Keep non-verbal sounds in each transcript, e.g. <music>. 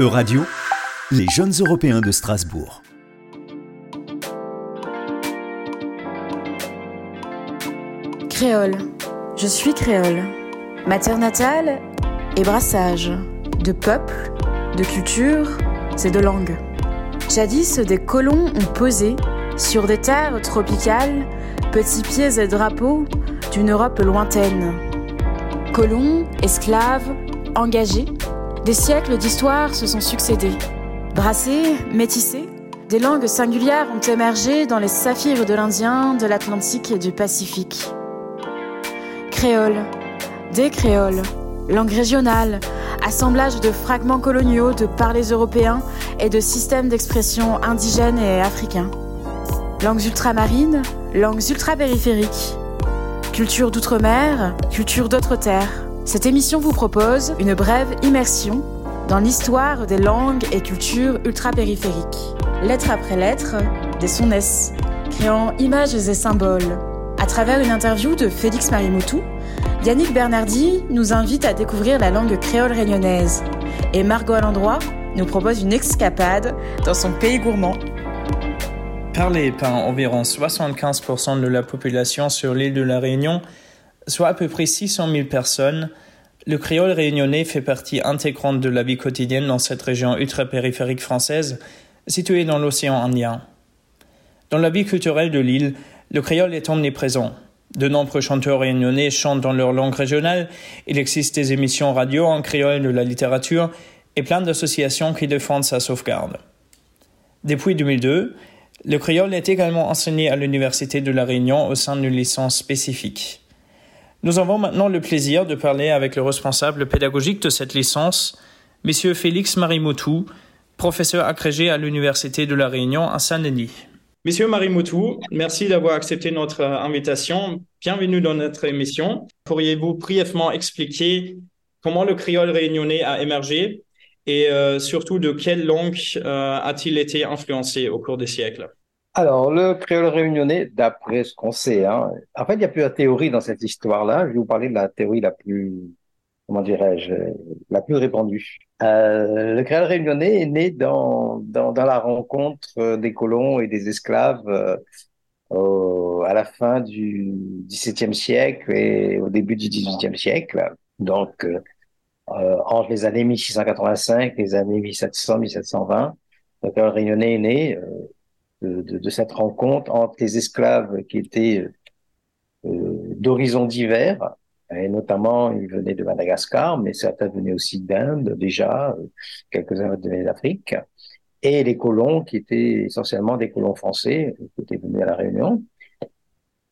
Euradio, les jeunes européens de Strasbourg. Créole. Je suis créole. Ma terre natale est brassage de peuple, de culture, et de langue. Jadis, des colons ont posé sur des terres tropicales, petits pieds et drapeaux d'une Europe lointaine. Colons, esclaves, engagés, des siècles d'histoire se sont succédés. Brassés, métissés, des langues singulières ont émergé dans les saphirs de l'Indien, de l'Atlantique et du Pacifique. Créole, des créoles, langue régionale, assemblage de fragments coloniaux de parlers européens et de systèmes d'expression indigènes et africains. Langues ultramarines, langues ultrapériphériques, culture d'outre-mer, culture d'autres terres. Cette émission vous propose une brève immersion dans l'histoire des langues et cultures ultra-périphériques. Lettre après lettre, des sonnets, créant images et symboles. À travers une interview de Félix Marimoutou, Yannick Bernardi nous invite à découvrir la langue créole réunionnaise. Et Margot Alandroit nous propose une escapade dans son pays gourmand. Parlé par environ 75% de la population sur l'île de la Réunion, soit à peu près 600 000 personnes, le créole réunionnais fait partie intégrante de la vie quotidienne dans cette région ultra-périphérique française, située dans l'océan Indien. Dans la vie culturelle de l'île, le créole est omniprésent. De nombreux chanteurs réunionnais chantent dans leur langue régionale, il existe des émissions radio en créole de la littérature et plein d'associations qui défendent sa sauvegarde. Depuis 2002, le créole est également enseigné à l'Université de La Réunion au sein d'une licence spécifique. Nous avons maintenant le plaisir de parler avec le responsable pédagogique de cette licence, Monsieur Félix Marimoutou, professeur agrégé à l'Université de La Réunion à Saint-Denis. Monsieur Marimoutou, merci d'avoir accepté notre invitation. Bienvenue dans notre émission. Pourriez-vous brièvement expliquer comment le créole réunionnais a émergé et euh, surtout de quelle langue euh, a-t-il été influencé au cours des siècles? Alors, le créole réunionnais, d'après ce qu'on sait, hein, en fait, il n'y a plus de théorie dans cette histoire-là. Je vais vous parler de la théorie la plus, comment dirais-je, la plus répandue. Euh, le créole réunionnais est né dans, dans, dans, la rencontre des colons et des esclaves euh, à la fin du XVIIe siècle et au début du XVIIIe siècle. Donc, euh, entre les années 1685 et les années 1700-1720, le créole réunionnais est né. Euh, de, cette rencontre entre les esclaves qui étaient euh, d'horizons divers, et notamment ils venaient de Madagascar, mais certains venaient aussi d'Inde déjà, quelques-uns venaient d'Afrique, et les colons qui étaient essentiellement des colons français qui étaient venus à la Réunion.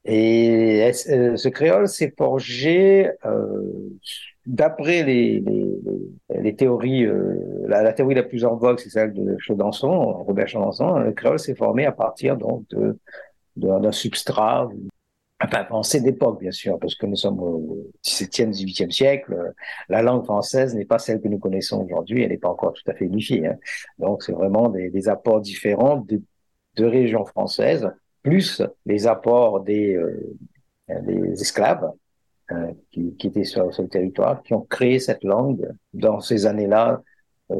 Et euh, ce créole s'est forgé euh, d'après les, les, théories, euh, la, théorie la plus en vogue, c'est celle de Chaudançon, Robert Chaudançon. Le créole s'est formé à partir donc d'un substrat, enfin pensée d'époque bien sûr, parce que nous sommes au XVIIe, XVIIIe siècle. La langue française n'est pas celle que nous connaissons aujourd'hui, elle n'est pas encore tout à fait unifiée. Hein. Donc c'est vraiment des, apports différents de, régions françaises, plus les apports des, euh, des esclaves euh, qui, qui, étaient sur, sur, le territoire, qui ont créé cette langue. Dans ces années-là, euh,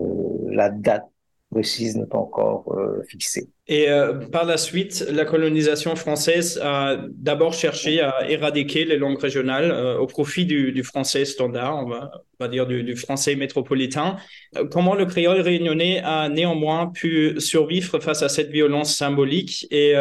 la date précise n'est pas encore euh, fixée. Et euh, par la suite, la colonisation française a d'abord cherché à éradiquer les langues régionales euh, au profit du, du, français standard, on va, on va dire du, du, français métropolitain. Euh, comment le créole réunionnais a néanmoins pu survivre face à cette violence symbolique et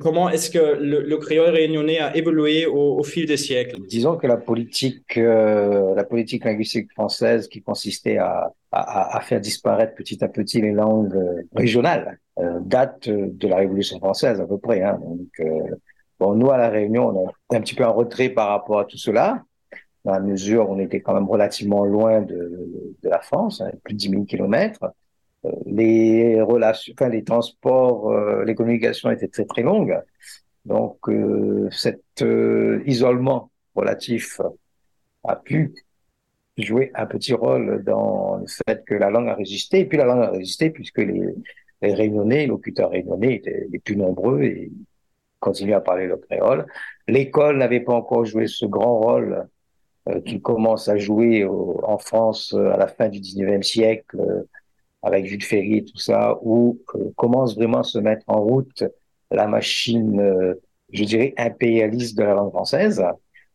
comment est-ce que le, le, créole réunionnais a évolué au, au, fil des siècles? Disons que la politique, la politique linguistique française qui consistait à, à, faire disparaître petit à petit les langues régionales euh, date de la Révolution française à peu près. Hein. Donc, euh, bon, nous à la Réunion, on est un petit peu en retrait par rapport à tout cela, dans la mesure où on était quand même relativement loin de, de la France, hein, plus de 10 000 kilomètres. Euh, les relations, enfin les transports, euh, les communications étaient très très longues. Donc, euh, cet isolement relatif a pu jouer un petit rôle dans le fait que la langue a résisté. Et puis la langue a résisté puisque les, les réunionnais, les locuteurs réunionnais étaient les plus nombreux et continuaient à parler le créole. L'école n'avait pas encore joué ce grand rôle euh, qui commence à jouer en France à la fin du 19e siècle avec Jules Ferry et tout ça, où commence vraiment à se mettre en route la machine, je dirais, impérialiste de la langue française.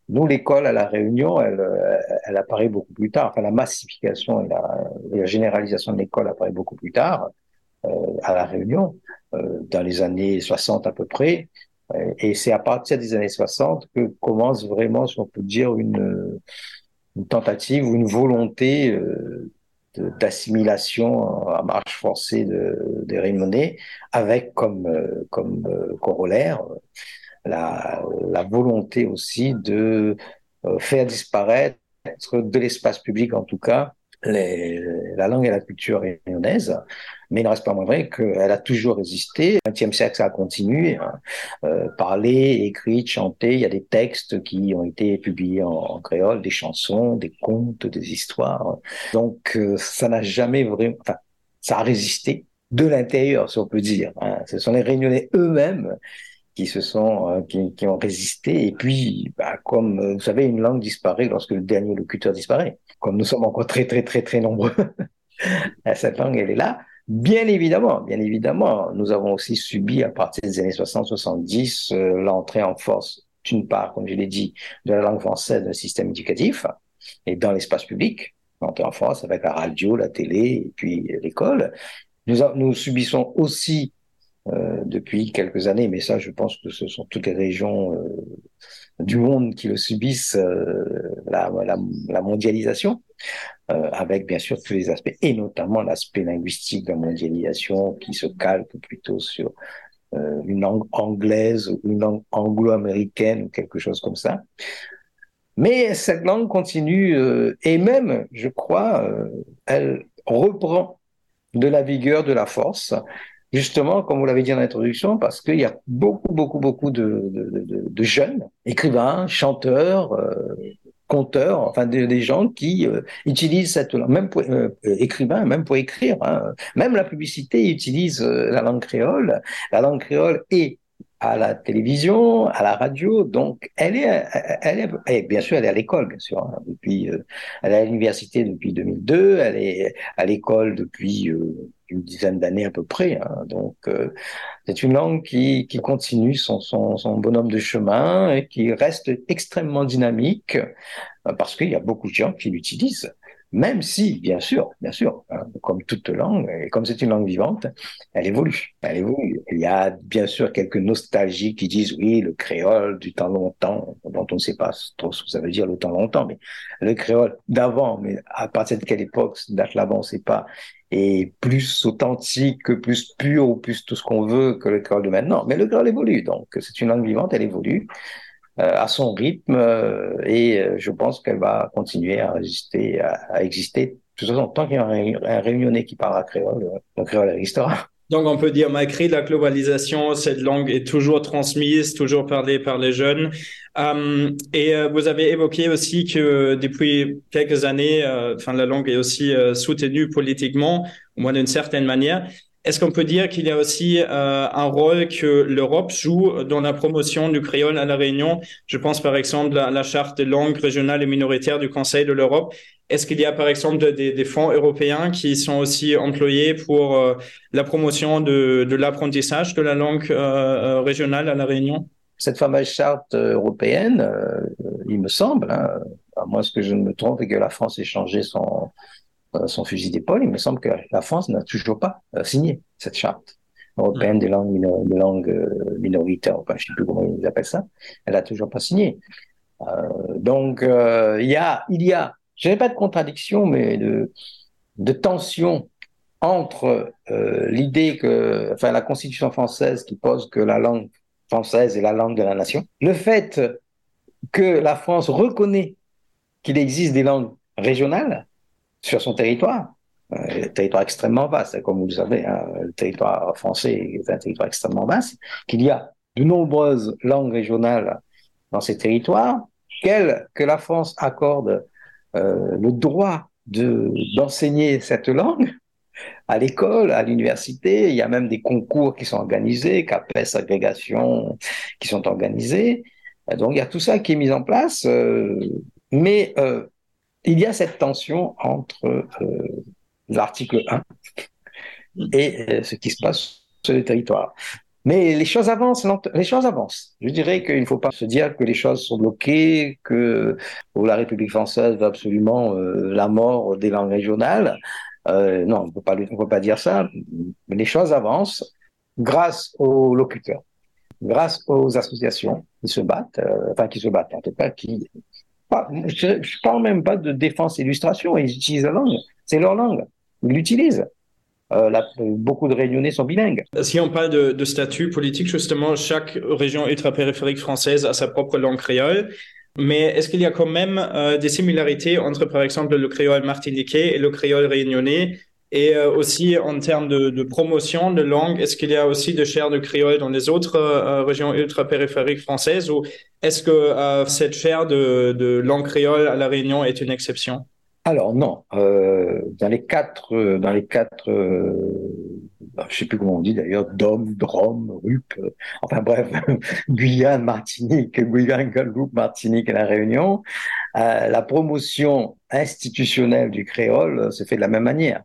Nous, l'école à La Réunion, elle, elle apparaît beaucoup plus tard. Enfin, la massification et la, généralisation de l'école apparaît beaucoup plus tard euh, à La Réunion, euh, dans les années 60 à peu près. Euh, et c'est à partir des années 60 que commence vraiment, si on peut dire, une, tentative ou une volonté euh, d'assimilation à marche forcée de, Réunionnais, avec comme, comme corollaire la, volonté aussi de faire disparaître de l'espace public en tout cas la langue et la culture réunionnaise, mais il ne reste pas moins vrai qu'elle a toujours résisté. Au XXe siècle, ça a continué. Hein. Euh, parler, écrit, chanter, il y a des textes qui ont été publiés en, créole, des chansons, des contes, des histoires. Donc, euh, ça n'a jamais vraiment... Enfin, ça a résisté de l'intérieur, si on peut dire. Hein. Ce sont les Réunionnais eux-mêmes qui se sont euh, qui, ont résisté. Et puis bah, comme euh, vous savez une langue disparaît lorsque le dernier locuteur disparaît comme nous sommes encore très très très très nombreux. <laughs> Cette langue elle est là. Bien évidemment bien évidemment nous avons aussi subi à partir des années 60 70 euh, l'entrée en force d'une part comme je l'ai dit de la langue française dans le système éducatif et dans l'espace public l'entrée en force avec la radio la télé et puis l'école. Nous, subissons aussi depuis quelques années, mais ça, je pense que ce sont toutes les régions euh, du monde qui le subissent, euh, la, mondialisation, avec bien sûr tous les aspects, et notamment l'aspect linguistique de la mondialisation qui se calque plutôt sur une langue anglaise ou une langue anglo-américaine ou quelque chose comme ça. Mais cette langue continue, et même, je crois, elle reprend de la vigueur, de la force, justement, comme vous l'avez dit en introduction, parce qu'il y a beaucoup, beaucoup, beaucoup de, jeunes écrivains, chanteurs, euh, conteurs, enfin des, gens qui euh, utilisent cette langue, même pour euh, écrivains, même pour écrire, hein. même la publicité utilise la langue créole. La langue créole est à la télévision, à la radio. Donc, elle est, elle est, bien sûr, elle est à l'école, bien sûr. Hein, depuis, elle est à l'université depuis 2002. Elle est à l'école depuis une dizaine d'années à peu près. Hein. Donc, euh, c'est une langue qui, qui continue son, son, son, bonhomme de chemin et qui reste extrêmement dynamique euh, parce qu'il y a beaucoup de gens qui l'utilisent. Même si, bien sûr, bien sûr, hein, comme toute langue, et comme c'est une langue vivante, elle évolue. Elle évolue. Il y a bien sûr quelques nostalgiques qui disent oui, le créole du temps longtemps, dont on ne sait pas trop ce que ça veut dire le temps longtemps, mais le créole d'avant, mais à partir de quelle époque date là-bas, on ne sait pas est plus authentique, plus pur, plus tout ce qu'on veut que le créole de maintenant. Mais le créole évolue, donc c'est une langue vivante, elle évolue à son rythme euh, et euh, je pense qu'elle va continuer à résister, à, à exister. De toute façon, tant qu'il y a un, un réunionnais qui parlera créole, le créole existera. Donc on peut dire, malgré la globalisation, cette langue est toujours transmise, toujours parlée par les jeunes. Euh, et euh, vous avez évoqué aussi que depuis quelques années, euh, la langue est aussi euh, soutenue politiquement, au moins d'une certaine manière. Est-ce qu'on peut dire qu'il y a aussi un rôle que l'Europe joue dans la promotion du créole à la Réunion? Je pense par exemple à la charte des langues régionales et minoritaires du Conseil de l'Europe. Est-ce qu'il y a par exemple des, fonds européens qui sont aussi employés pour euh, la promotion de, l'apprentissage de la langue euh, euh, régionale à La Réunion? Cette fameuse charte européenne, il me semble, hein, à moins que je ne me trompe et que la France ait changé son, son fusil d'épaule, il me semble que la France n'a toujours pas signé cette charte européenne des langues, des langues minoritaires, enfin, je ne sais plus comment ils appellent ça, elle n'a toujours pas signé. donc, il y a, il y a je n'ai pas de contradiction, mais de, de tension entre euh, l'idée que, enfin, la Constitution française qui pose que la langue française est la langue de la nation, le fait que la France reconnaît qu'il existe des langues régionales sur son territoire, euh, territoire extrêmement vaste, comme vous le savez, hein, le territoire français est un territoire extrêmement vaste, qu'il y a de nombreuses langues régionales dans ces territoires, qu'elle, que la France accorde euh, le droit de d'enseigner cette langue à l'école, à l'université. Il y a même des concours qui sont organisés, CAPES, agrégation, qui sont organisés. Donc il y a tout ça qui est mis en place. Euh, Mais euh, il y a cette tension entre l'article 1 et ce qui se passe sur le territoire. Mais les choses avancent, les choses avancent. Je dirais qu'il ne faut pas se dire que les choses sont bloquées, que la République française veut absolument la mort des langues régionales. Euh, non, on ne peut pas dire ça. Les choses avancent grâce aux locuteurs, grâce aux associations qui se battent, euh, enfin qui se battent, en tout cas qui. Je ne parle même pas de défense illustration, ils utilisent la langue, c'est leur langue, ils l'utilisent. Euh, beaucoup de réunionnais sont bilingues. Si on parle de, de, statut politique, justement, chaque région ultra-périphérique française a sa propre langue créole. Mais est-ce qu'il y a quand même euh, des similarités entre, par exemple, le créole martiniquais et le créole réunionnais et euh, aussi en termes de, promotion de langue, est-ce qu'il y a aussi de chair de créole dans les autres euh, régions ultra-périphériques françaises ou est-ce que cette chair de, langue créole à La Réunion est une exception? Alors non. dans les quatre, dans les quatre bah, je sais plus comment on dit d'ailleurs, Dom, Drôme, Rup, euh, enfin bref, <laughs> Guyane, Martinique, Guyane, Guadeloupe, Martinique et la Réunion, euh, la promotion institutionnelle du créole euh, se fait de la même manière.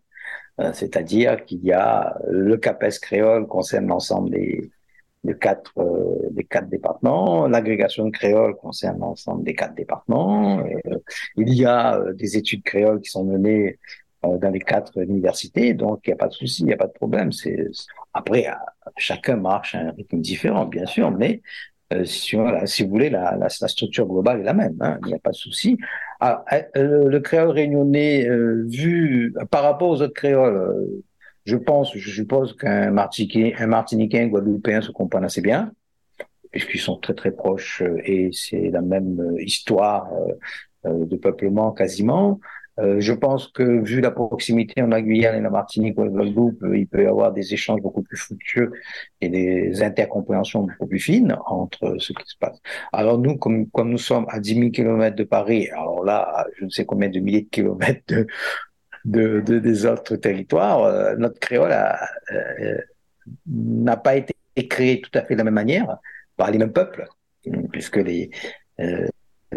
C'est-à-dire qu'il y a le CAPES créole concerne l'ensemble des, quatre, des quatre départements. L'agrégation créole concerne l'ensemble des quatre départements. il y a des études créoles qui sont menées euh, dans les quatre universités, donc il n'y a pas de souci, il n'y a pas de problème. C'est après chacun marche à un rythme différent, bien sûr, mais euh, si, si, vous voulez, la, la, structure globale est la même, hein, il n'y a pas de souci. Ah, euh, le, créole réunionnais, vu par rapport aux autres créoles, je pense, je suppose qu'un Martiniquais, un Martiniquais, un Guadeloupéen se comprennent assez bien, puisqu'ils sont très très proches et c'est la même histoire de peuplement quasiment. Euh, je pense que vu la proximité entre la Guyane et la Martinique ou le Guadeloupe, euh, il peut y avoir des échanges beaucoup plus fructueux et des intercompréhensions beaucoup plus fines entre ce qui se passe. Alors nous, comme, comme nous sommes à 10 000 kilomètres de Paris, alors là, je ne sais combien de milliers de kilomètres de, de, de des autres territoires, euh, notre créole n'a pas été créé tout à fait de la même manière par les mêmes peuples, puisque les euh,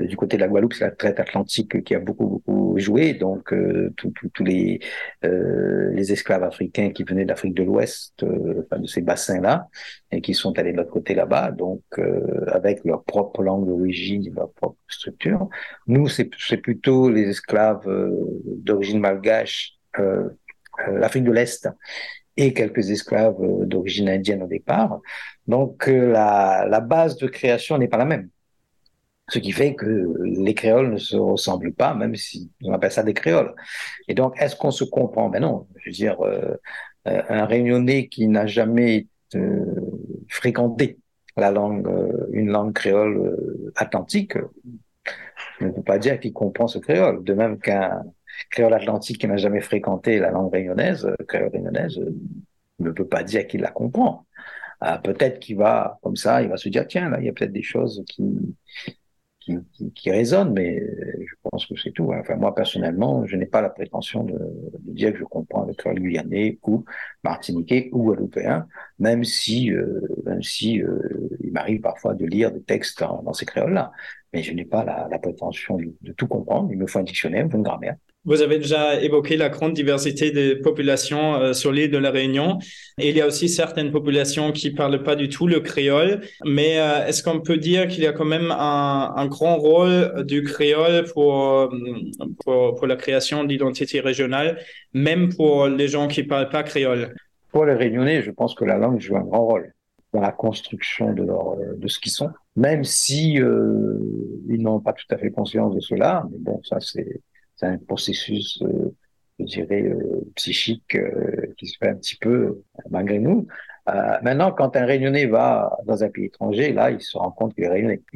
du côté de la Guadeloupe, c'est la traite atlantique qui a beaucoup beaucoup joué. Donc euh, tous les euh, les esclaves africains qui venaient d'Afrique de l'Ouest, enfin, de ces bassins-là, et qui sont allés de l'autre côté là-bas, donc avec leur propre langue d'origine, leur propre structure. Nous, c'est plutôt les esclaves d'origine malgache, l'Afrique de l'Est et quelques esclaves d'origine indienne au départ. Donc la, la base de création n'est pas la même. Ce qui fait que les créoles ne se ressemblent pas, même si on appelle ça des créoles. Et donc, est-ce qu'on se comprend? Ben non. Je veux dire, euh, euh, un réunionnais qui n'a jamais euh, fréquenté la langue, une langue créole atlantique, ne peut pas dire qu'il comprend ce créole. De même qu'un créole atlantique qui n'a jamais fréquenté la langue réunionnaise, créole réunionnaise, ne peut pas dire qu'il la comprend. peut-être qu'il va, comme ça, il va se dire, tiens, là, il y a peut-être des choses qui, qui, qui, résonne, mais je pense que c'est tout. Hein. Enfin, moi, personnellement, je n'ai pas la prétention de, de, dire que je comprends le créole guyanais ou martiniquais ou guadeloupéen, même si, euh, même si euh, il m'arrive parfois de lire des textes dans, dans ces créoles-là. Mais je n'ai pas la, la prétention de, de, tout comprendre. Il me faut un dictionnaire, il me faut une grammaire. Vous avez déjà évoqué la grande diversité des populations euh, sur l'île de la Réunion. Il y a aussi certaines populations qui parlent pas du tout le créole. Mais euh, est-ce qu'on peut dire qu'il y a quand même un, grand rôle du créole pour, euh, pour, pour la création d'identité régionale, même pour les gens qui parlent pas créole? Pour les Réunionnais, je pense que la langue joue un grand rôle dans la construction de, de ce qu'ils sont, même si euh, ils n'ont pas tout à fait conscience de cela. Mais bon, ça c'est c'est un processus, euh, je dirais, euh, psychique euh, qui se fait un petit peu malgré nous. maintenant, quand un Réunionnais va dans un pays étranger, là, il se rend compte qu'il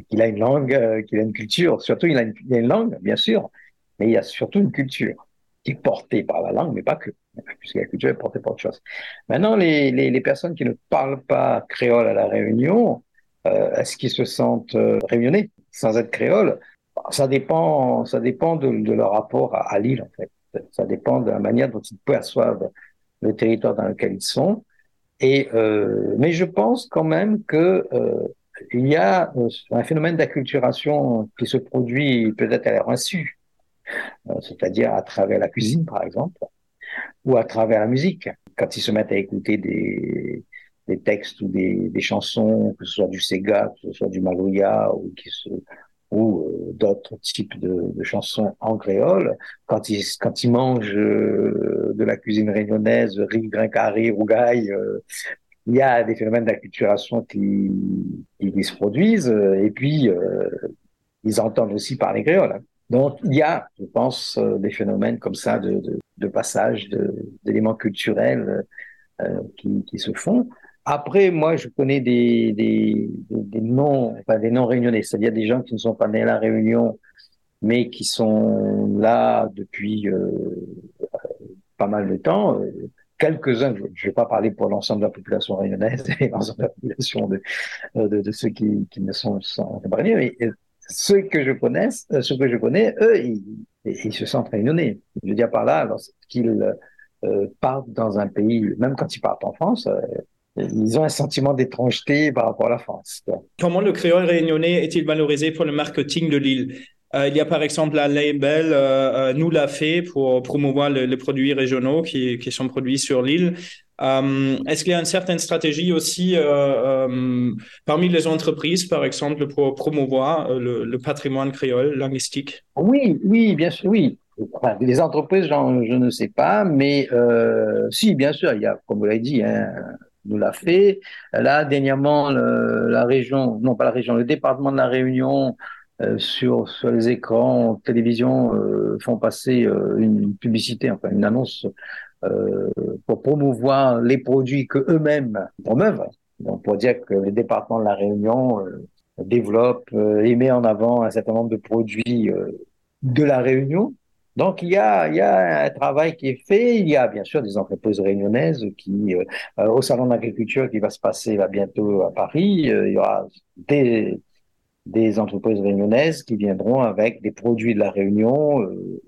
qu'il a une langue, qu'il a une culture. Surtout, il a une, langue, bien sûr, mais il y a surtout une culture qui est portée par la langue, mais pas que, puisque la culture est portée par autre chose. Maintenant, les, les, personnes qui ne parlent pas créole à la Réunion, est-ce qu'ils se sentent réunionnais sans être créole? Ça dépend, ça dépend de, leur rapport à, à l'île, en fait. Ça dépend de la manière dont ils perçoivent le territoire dans lequel ils sont. Et euh, mais je pense quand même que euh, y a un phénomène d'acculturation qui se produit peut-être à leur insu, c'est-à-dire à travers la cuisine, par exemple, ou à travers la musique. Quand ils se mettent à écouter des, textes ou des, chansons, que ce soit du Sega, que ce soit du Maloya ou, euh, d'autres types de, chansons en créole, quand ils, quand ils mangent euh, de la cuisine réunionnaise, riz, grain rougaille, euh, il y a des phénomènes d'acculturation qui, qui, se produisent et puis ils entendent aussi parler créole. Donc il y a, je pense, des phénomènes comme ça de, de, de passage d'éléments culturels qui, qui se font. Après, moi, je connais des, des, des, noms, enfin des noms réunionnais, c'est-à-dire des gens qui ne sont pas nés à la Réunion, mais qui sont là depuis euh, pas mal de temps. Quelques-uns, je ne vais pas parler pour l'ensemble de la population réunionnaise <laughs> l'ensemble de la population de, de ceux qui, ne sont, sont pas mais ceux que je connais, ceux que je connais, eux, ils, se sentent réunionnais. Je veux dire par là, lorsqu'ils euh, partent dans un pays, même quand ils partent en France, euh, ils ont un sentiment d'étrangeté par rapport à la France. Comment le créole réunionnais est-il valorisé pour le marketing de l'île? Euh, il y a par exemple la label euh, euh, Nous l'a fait pour promouvoir les produits régionaux qui, qui, sont produits sur l'île. Euh, Est-ce qu'il y a une certaine stratégie aussi parmi les entreprises, par exemple, pour promouvoir le, le, patrimoine créole linguistique? Oui, oui, bien sûr, oui. Enfin, les entreprises, je ne sais pas, mais si, bien sûr, il y a, comme vous l'avez dit, hein, nous l'a fait. Là, dernièrement, la région, non pas la région, le département de la Réunion, euh, sur, sur les écrans télévision, euh, font passer euh, une, publicité, enfin une annonce pour promouvoir les produits que eux-mêmes promeuvent. Donc, pour dire que le département de la Réunion développe et met en avant un certain nombre de produits de la Réunion donc il y a, il y a un travail qui est fait. Il y a bien sûr des entreprises réunionnaises qui, euh, au salon d'agriculture qui va se passer là bientôt à Paris, euh, il y aura des, des entreprises réunionnaises qui viendront avec des produits de la Réunion, euh,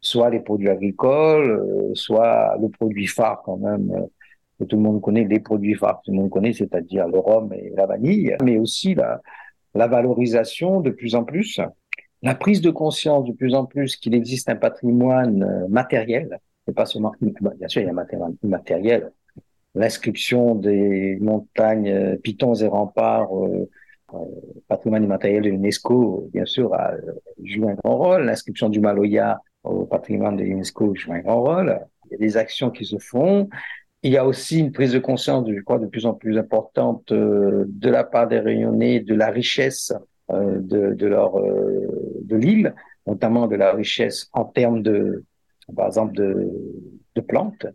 soit les produits agricoles, soit le produit phare quand même que tout le monde connaît, les produits phares que tout le monde connaît, c'est-à-dire le rhum et la vanille, mais aussi la, la valorisation de plus en plus la prise de conscience de plus en plus qu'il existe un patrimoine euh, matériel, et pas seulement, bien sûr, il y a un matériel immatériel, l'inscription des montagnes euh, Pitons et Remparts, euh, patrimoine immatériel de l'UNESCO, bien sûr, a un grand rôle, l'inscription du Maloya au patrimoine de l'UNESCO joue un grand rôle, il y a des actions qui se font, il y a aussi une prise de conscience, je crois, de plus en plus importante de la part des Réunionnais de la richesse de, leur de l'île, notamment de la richesse en termes de, par exemple, de, plantes.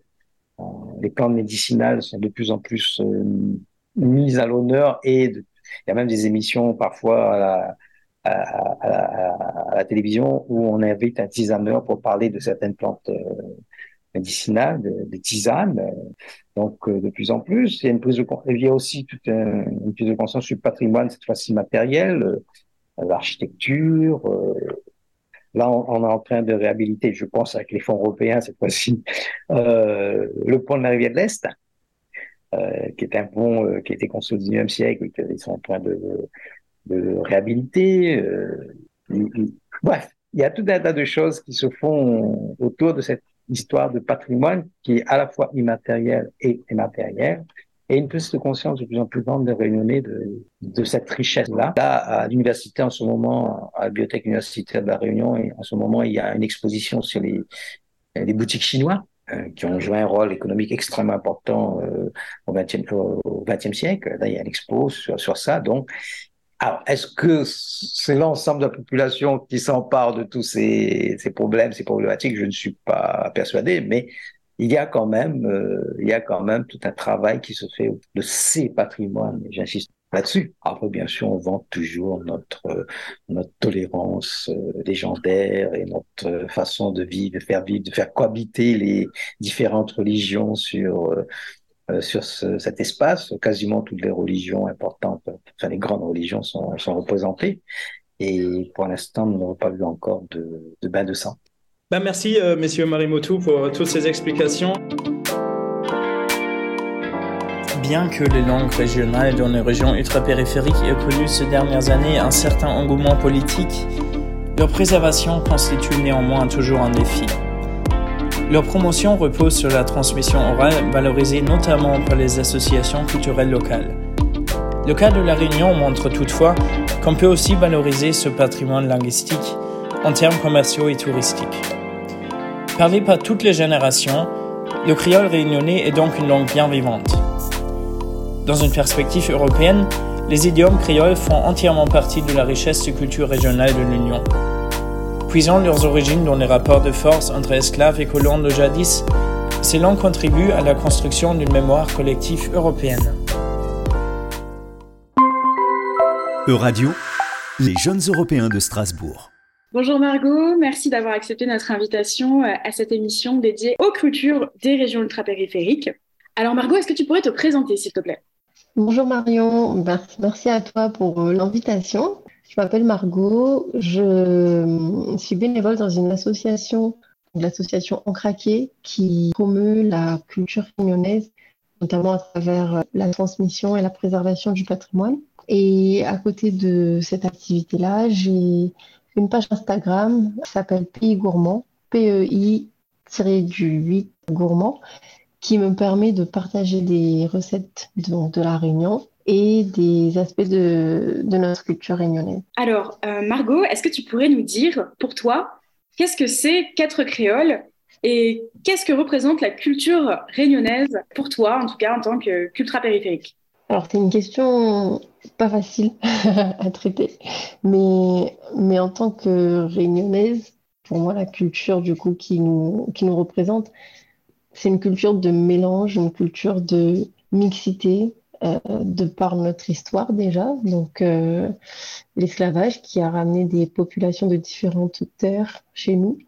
Euh, les plantes médicinales sont de plus en plus mises à l'honneur et il y a même des émissions parfois à la, télévision où on invite un tisaneur pour parler de certaines plantes médicinales, des tisanes. Donc, euh, de plus en plus, il y a une prise de il y a aussi toute une prise de conscience sur le patrimoine, cette fois-ci matériel, euh, l'architecture. Euh, là, on, est en train de réhabiliter, je pense, avec les fonds européens cette fois-ci, le pont de la rivière de l'Est, qui est un pont qui a été construit au XIXe siècle et qu'ils sont en train de, de réhabiliter. bref, il y a tout un tas de choses qui se font autour de cette histoire de patrimoine qui est à la fois immatériel et immatériel, et une prise de conscience de plus en plus grande des réunionnais de, de cette richesse-là. Là, à l'université, en ce moment, à la bibliothèque universitaire de la Réunion, et en ce moment, il y a une exposition sur les, les boutiques chinois euh, qui ont joué un rôle économique extrêmement important euh, au XXe au 20 siècle. Là, il y a une expo sur, sur ça. Donc, alors, est-ce que c'est l'ensemble de la population qui s'empare de tous ces, ces, problèmes, ces problématiques? Je ne suis pas persuadé, mais il y a quand même, euh, il y a quand même tout un travail qui se fait de ces patrimoines. J'insiste là-dessus. Après, bien sûr, on vend toujours notre notre tolérance euh, légendaire et notre façon de vivre, de faire vivre, de faire cohabiter les différentes religions sur euh, euh, sur ce, cet espace. Quasiment toutes les religions importantes, enfin les grandes religions sont, sont représentées. Et pour l'instant, nous n'avons pas vu encore de, de bain de sang. Ben merci, euh, messieurs pour toutes ces explications. Bien que les langues régionales dans les régions ultrapériphériques aient connu ces dernières années un certain engouement politique, leur préservation constitue néanmoins toujours un défi. Leur promotion repose sur la transmission orale valorisée notamment par les associations culturelles locales. Le cas de la Réunion montre toutefois qu'on peut aussi valoriser ce patrimoine linguistique en termes commerciaux et touristiques. Parlé par toutes les générations, le créole réunionnais est donc une langue bien vivante. Dans une perspective européenne, les idiomes créoles font entièrement partie de la richesse de culture régionale de l'Union. Puisant leurs origines dans les rapports de force entre esclaves et colons de jadis, ces langues contribuent à la construction d'une mémoire collective européenne. Euradio, les jeunes européens de Strasbourg. Bonjour Margot, merci d'avoir accepté notre invitation euh, à cette émission dédiée aux cultures des régions ultrapériphériques. Alors Margot, est-ce que tu pourrais te présenter s'il te plaît? Bonjour Marion, merci à toi pour euh, l'invitation. Je m'appelle Margot, je suis bénévole dans une association, l'association Encraqué, qui promeut la culture réunionnaise, notamment à travers euh, la transmission et la préservation du patrimoine. Et à côté de cette activité-là, j'ai une page Instagram qui s'appelle Pays Gourmand, PEI-8 gourmand, qui me permet de partager des recettes de, de la Réunion et des aspects de, de notre culture réunionnaise. Alors, euh, Margot, est-ce que tu pourrais nous dire, pour toi, qu'est-ce que c'est qu'être créole et qu'est-ce que représente la culture réunionnaise pour toi, en tout cas en tant que cultra-périphérique? Alors, c'est une question pas facile <laughs> à traiter, mais, mais en tant que réunionnaise, pour moi, la culture du coup qui nous, qui nous représente, c'est une culture de mélange, une culture de mixité, euh, de par notre histoire déjà. Donc, euh, l'esclavage qui a ramené des populations de différentes terres chez nous.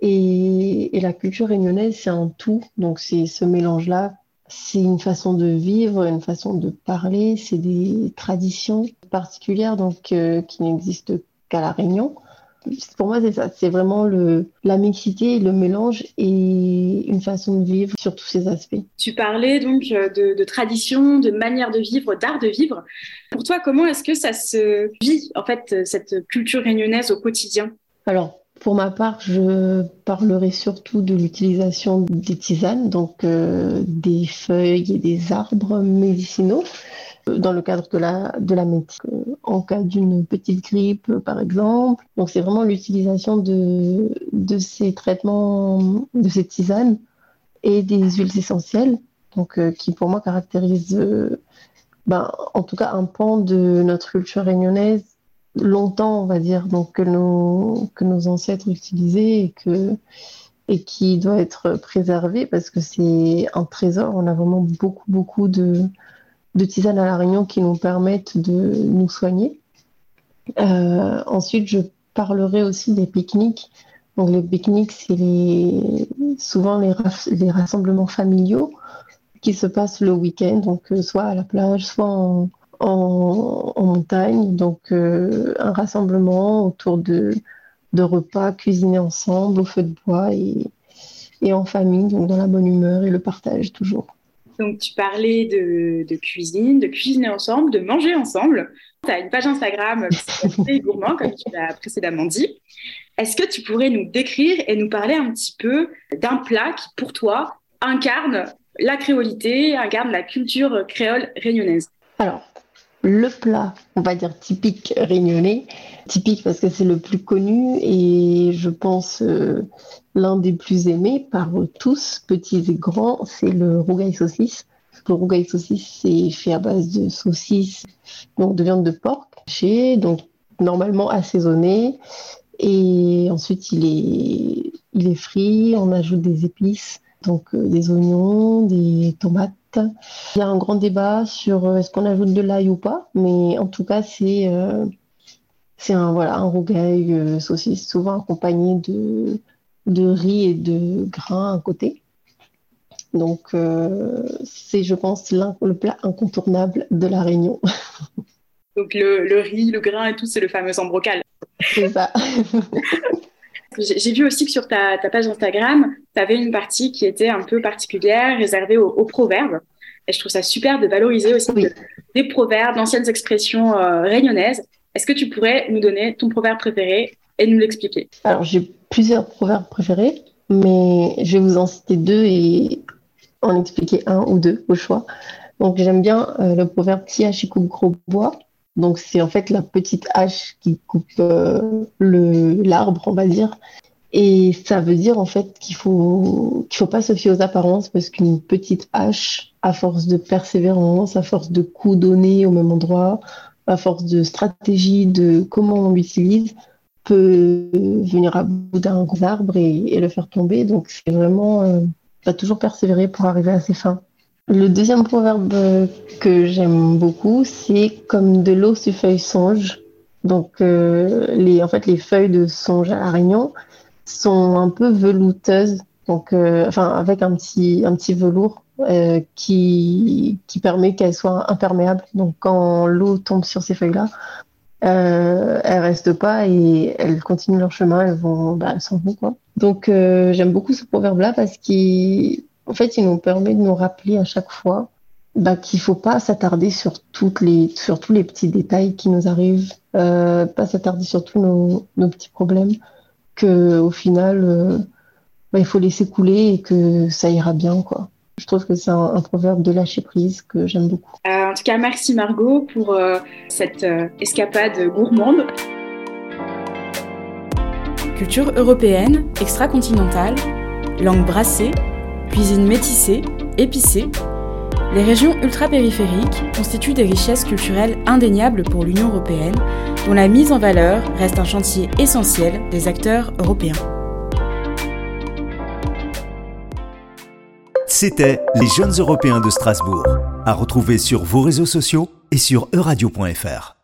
Et, et la culture réunionnaise, c'est un tout. Donc, c'est ce mélange-là. C'est une façon de vivre, une façon de parler, c'est des traditions particulières donc, euh, qui n'existent qu'à La Réunion pour moi, c'est ça. C'est vraiment le, la mixité, le mélange et une façon de vivre sur tous ces aspects. Tu parlais donc euh, de, de tradition, de manière de vivre, d'art de vivre. Pour toi, comment est-ce que ça se vit, en fait, cette culture réunionnaise au quotidien? Alors, pour ma part, je parlerai surtout de l'utilisation des tisanes, donc euh, des feuilles et des arbres médicinaux dans le cadre de la, de la médecine, en cas d'une petite grippe, par exemple. Donc, c'est vraiment l'utilisation de, de ces traitements, de ces tisanes et des huiles essentielles, donc, euh, qui pour moi caractérisent, euh, ben, en tout cas, un pan de notre culture réunionnaise longtemps, on va dire, donc que nos, que nos ancêtres utilisaient et que et qui doit être préservé parce que c'est un trésor. On a vraiment beaucoup, beaucoup de, de tisanes à la Réunion qui nous permettent de nous soigner. Euh, ensuite, je parlerai aussi des pique-niques. Donc, les pique-niques, c'est les, souvent les, les, rassemblements familiaux qui se passent le week-end, donc euh, soit à la plage, soit en, en, en montagne. Donc, euh, un rassemblement autour de, de repas cuisinés ensemble au feu de bois et, et en famille, donc dans la bonne humeur et le partage toujours. Donc, tu parlais de, cuisine, de cuisiner ensemble, de manger ensemble. Tu as une page Instagram qui gourmand, comme tu l'as précédemment dit. Est-ce que tu pourrais nous décrire et nous parler un petit peu d'un plat qui, pour toi, incarne la créolité, incarne la culture créole réunionnaise? Alors, le plat, on va dire typique réunionnais, typique parce que c'est le plus connu et je pense euh, l'un des plus aimés par tous, petits et grands, c'est le rougail saucisse. Le rougail saucisse, c'est fait à base de saucisses, donc de viande de porc chez donc normalement assaisonné. Et ensuite, il est, il est frit, on ajoute des épices, donc euh, des oignons, des tomates. Il y a un grand débat sur euh, est-ce qu'on ajoute de l'ail ou pas, mais en tout cas, c'est euh, un, voilà, un rougail saucisse, souvent accompagné de, de riz et de grains à côté. Donc, euh, c'est, je pense, le plat incontournable de la Réunion. <laughs> Donc, le, le, riz, le grain et tout, c'est le fameux embrocal. C'est ça. <laughs> J'ai vu aussi que sur ta, ta page Instagram, tu avais une partie qui était un peu particulière, réservée aux, proverbes. Et je trouve ça super de valoriser aussi des proverbes, d'anciennes expressions euh, réunionnaises. Est-ce que tu pourrais nous donner ton proverbe préféré et nous l'expliquer? Alors, j'ai plusieurs proverbes préférés, mais je vais vous en citer deux et en expliquer un ou deux au choix. Donc, j'aime bien euh, le proverbe qui coupe gros bois. Donc, c'est en fait la petite hache qui coupe euh, l'arbre, on va dire. Et ça veut dire en fait qu'il faut qu'il faut pas se fier aux apparences parce qu'une petite hache, à force de persévérance, à force de coups donnés au même endroit, à force de stratégie, de comment on l'utilise, peut venir à bout d'un arbre et, le faire tomber. Donc c'est vraiment euh, va toujours persévérer pour arriver à ses fins. Le deuxième proverbe que j'aime beaucoup, c'est comme de l'eau sur feuilles songe. Donc euh, les en fait les feuilles de songe à la Réunion sont un peu velouteuses, donc euh, enfin avec un petit un petit velours euh, qui qui permet qu'elles soient imperméables. Donc quand l'eau tombe sur ces feuilles-là, euh, elles restent pas et elles continuent leur chemin, elles vont bah, elles s'en vont quoi. Donc euh, j'aime beaucoup ce proverbe-là parce qu'en fait il nous permet de nous rappeler à chaque fois bah, qu'il faut pas s'attarder sur toutes les sur tous les petits détails qui nous arrivent, euh, pas s'attarder sur tous nos, nos petits problèmes au final, euh, bah, il faut laisser couler et que ça ira bien, quoi. Je trouve que c'est un, proverbe de lâcher prise que j'aime beaucoup. Euh, en tout cas, merci Margot pour euh, cette escapade gourmande. Culture européenne, extra-continentale, langue brassée, cuisine métissée, épicée, les régions ultra-périphériques constituent des richesses culturelles indéniables pour l'Union européenne, dont la mise en valeur reste un chantier essentiel des acteurs européens. C'était Les Jeunes Européens de Strasbourg, à retrouver sur vos réseaux sociaux et sur euradio.fr.